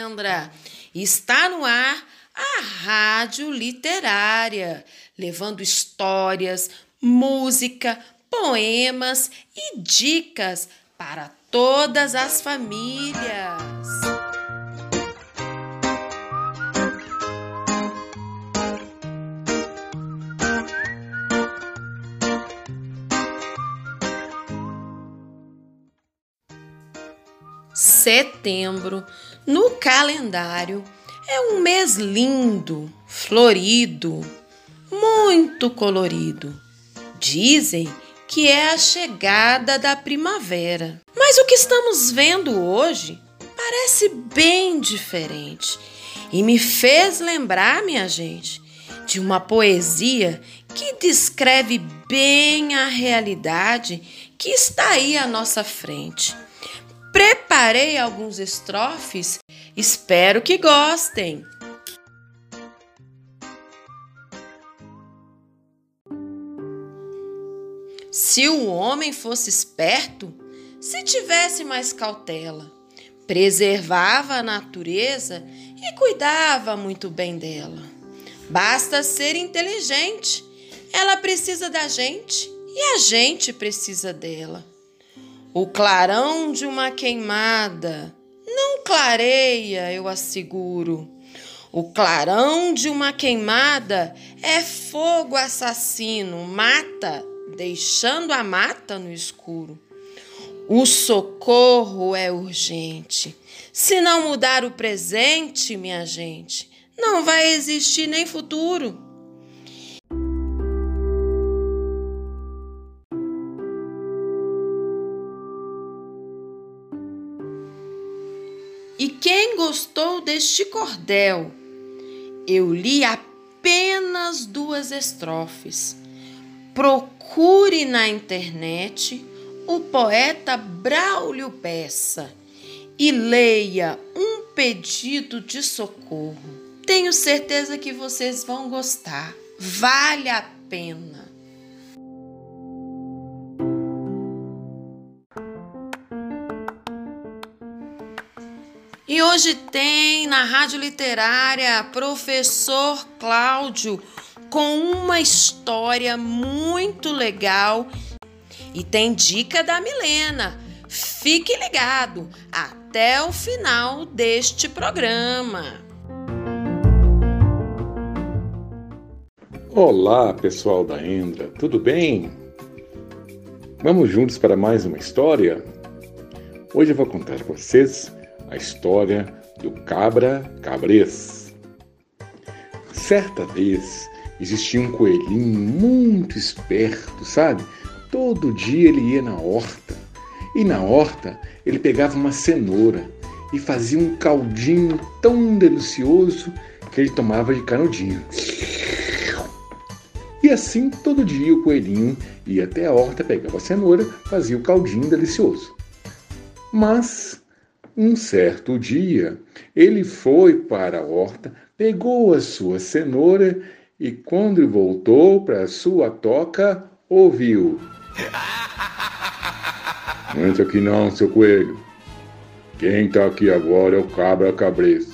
Endra. Está no ar a Rádio Literária, levando histórias, música, poemas e dicas para todas as famílias. Setembro, no calendário, é um mês lindo, florido, muito colorido. Dizem que é a chegada da primavera. Mas o que estamos vendo hoje parece bem diferente e me fez lembrar, minha gente, de uma poesia que descreve bem a realidade que está aí à nossa frente. Preparei alguns estrofes, espero que gostem. Se o homem fosse esperto, se tivesse mais cautela, preservava a natureza e cuidava muito bem dela. Basta ser inteligente, ela precisa da gente e a gente precisa dela. O clarão de uma queimada não clareia, eu asseguro. O clarão de uma queimada é fogo assassino, mata, deixando a mata no escuro. O socorro é urgente. Se não mudar o presente, minha gente, não vai existir nem futuro. E quem gostou deste cordel? Eu li apenas duas estrofes. Procure na internet o poeta Braulio Bessa e leia um pedido de socorro. Tenho certeza que vocês vão gostar. Vale a pena. Hoje tem na Rádio Literária professor Cláudio com uma história muito legal e tem dica da Milena. Fique ligado até o final deste programa. Olá, pessoal da Endra, tudo bem? Vamos juntos para mais uma história? Hoje eu vou contar para vocês a história do cabra cabrês. Certa vez existia um coelhinho muito esperto, sabe? Todo dia ele ia na horta e na horta ele pegava uma cenoura e fazia um caldinho tão delicioso que ele tomava de canudinho. E assim todo dia o coelhinho ia até a horta, pegava a cenoura, fazia o caldinho delicioso. Mas um certo dia, ele foi para a horta, pegou a sua cenoura e, quando voltou para a sua toca, ouviu: Não entra aqui não, seu coelho. Quem está aqui agora é o cabra cabrês.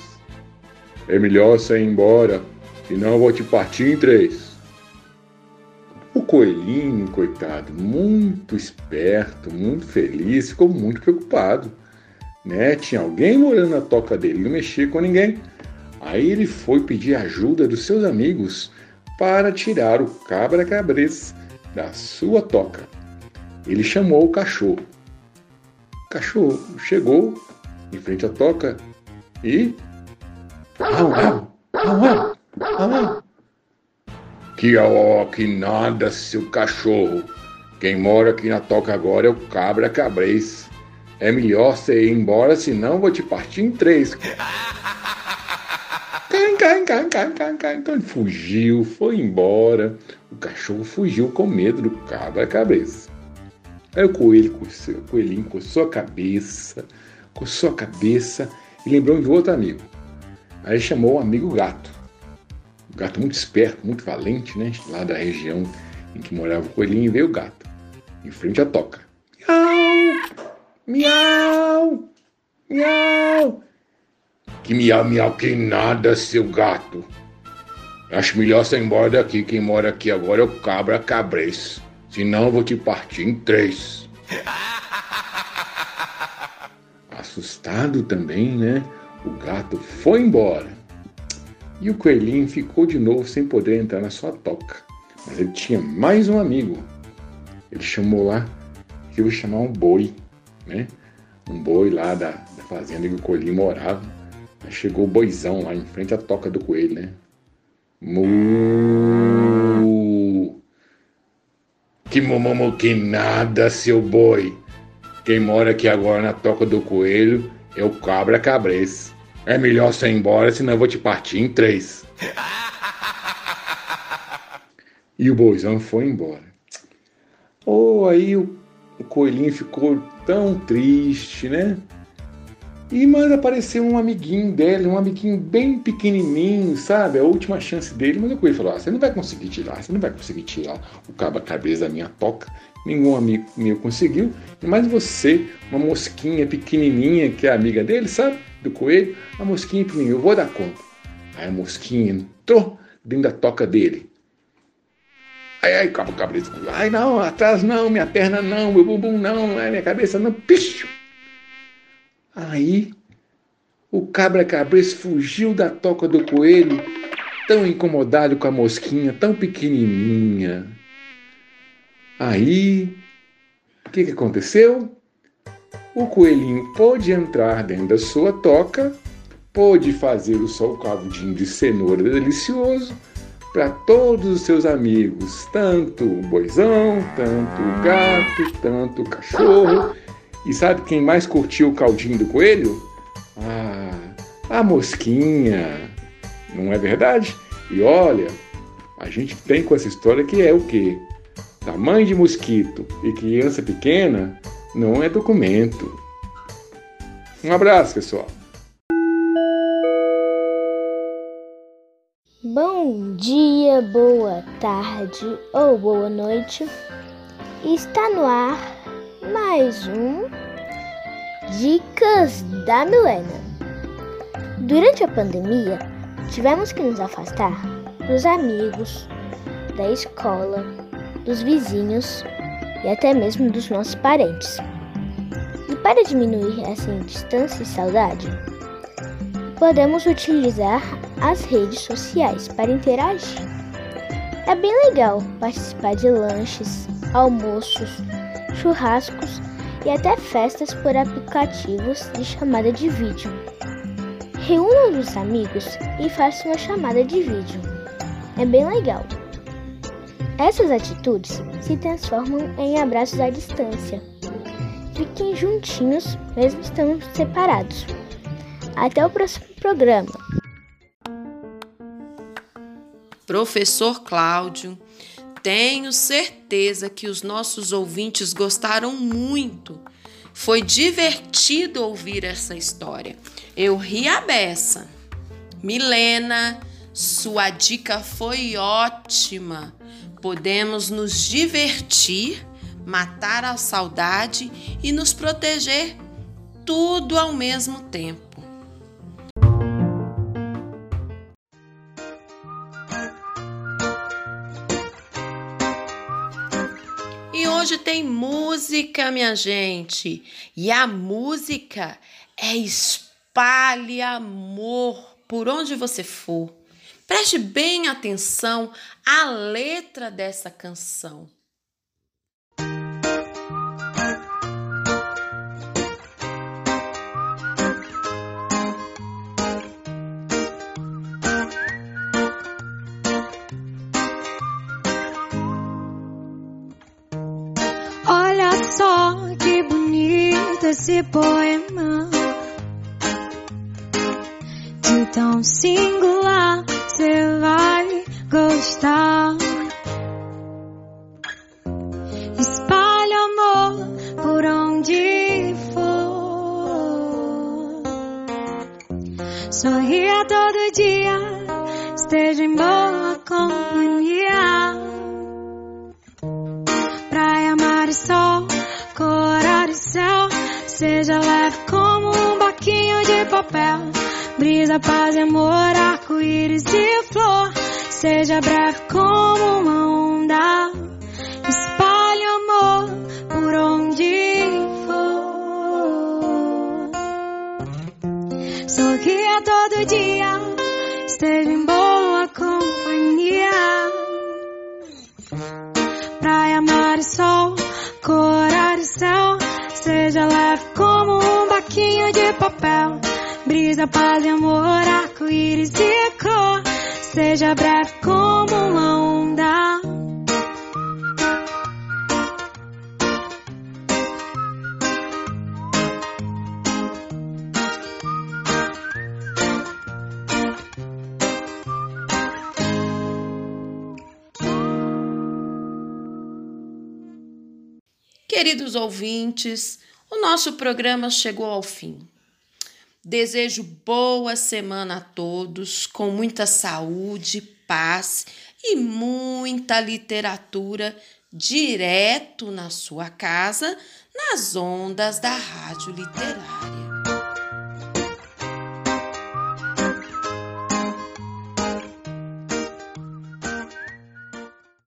É melhor você ir embora, senão eu vou te partir em três. O coelhinho, coitado, muito esperto, muito feliz, ficou muito preocupado né? Tinha alguém morando na toca dele, não mexia com ninguém. Aí ele foi pedir ajuda dos seus amigos para tirar o cabra cabrês da sua toca. Ele chamou o cachorro. O cachorro chegou em frente à toca e. Au, au, au, au, au. Que ó, que nada, seu cachorro. Quem mora aqui na toca agora é o cabra cabrês. É melhor você ir embora, senão vou te partir em três. Cai, cai, cai, cai, cai, Então ele fugiu, foi embora. O cachorro fugiu com medo do cabra cabeça. Aí o coelho, o coelhinho coçou a cabeça, coçou a cabeça e lembrou de outro amigo. Aí chamou o amigo gato. O gato muito esperto, muito valente, né? Lá da região em que morava o coelhinho, veio o gato. Em frente à toca. Miau! Miau! Miau! Que miau, miau, que nada, seu gato. Acho melhor você ir embora daqui. Quem mora aqui agora é o cabra cabrês. Senão eu vou te partir em três. Assustado também, né? O gato foi embora. E o coelhinho ficou de novo sem poder entrar na sua toca. Mas ele tinha mais um amigo. Ele chamou lá, que eu vou chamar um boi, né? Um boi lá da, da fazenda que o coelhinho morava. Aí chegou o boizão lá em frente à toca do coelho, né? Mu. Que momomo que nada, seu boi. Quem mora aqui agora na toca do coelho é o cabra cabrês. É melhor você ir embora, senão eu vou te partir em três. e o boizão foi embora. Oh, aí o, o coelhinho ficou tão triste, né? E mas apareceu um amiguinho dele, um amiguinho bem pequenininho, sabe? A última chance dele. Mas o coelho falou: ah, você não vai conseguir tirar, você não vai conseguir tirar o cabo cabeça da minha toca. Nenhum amigo meu conseguiu. Mas você, uma mosquinha pequenininha, que é amiga dele, sabe? Do coelho, a mosquinha pequenininha, eu vou dar conta. Aí a mosquinha entrou dentro da toca dele. Ai, ai, cabo cabeça. Ai, não, atrás não, minha perna não, meu bumbum não, minha cabeça não. Picho! Aí o cabra cabeça fugiu da toca do coelho, tão incomodado com a mosquinha, tão pequenininha. Aí, o que, que aconteceu? O coelhinho pôde entrar dentro da sua toca, pôde fazer o seu caldinho de cenoura delicioso para todos os seus amigos, tanto o boizão, tanto o gato, tanto o cachorro e sabe quem mais curtiu o caldinho do coelho? Ah, a mosquinha. Não é verdade? E olha, a gente tem com essa história que é o quê? Tamanho de mosquito e criança pequena não é documento. Um abraço, pessoal. Bom dia, boa tarde ou boa noite. Está no ar mais um Dicas da Milena. Durante a pandemia, tivemos que nos afastar dos amigos, da escola, dos vizinhos e até mesmo dos nossos parentes. E para diminuir essa distância e saudade, podemos utilizar as redes sociais para interagir. É bem legal participar de lanches, almoços, churrascos e até festas por aplicativos de chamada de vídeo. Reúna os amigos e faça uma chamada de vídeo. É bem legal. Essas atitudes se transformam em abraços à distância. Fiquem juntinhos, mesmo estando separados. Até o próximo programa. Professor Cláudio tenho certeza que os nossos ouvintes gostaram muito. Foi divertido ouvir essa história. Eu ri a beça. Milena, sua dica foi ótima. Podemos nos divertir, matar a saudade e nos proteger tudo ao mesmo tempo. Hoje tem música, minha gente. E a música é espalhe amor por onde você for. Preste bem atenção à letra dessa canção. ese poema. Seja leve como um baquinho de papel. brisa, paz e amor, arco-íris e flor. Seja breve como uma onda, espalhe amor por onde for. Sorria todo dia, esteja em boa companhia. Papel. Brisa, paz e amor, arco-íris e cor. Seja breve como uma onda. Queridos ouvintes, o nosso programa chegou ao fim. Desejo boa semana a todos, com muita saúde, paz e muita literatura direto na sua casa, nas ondas da Rádio Literária.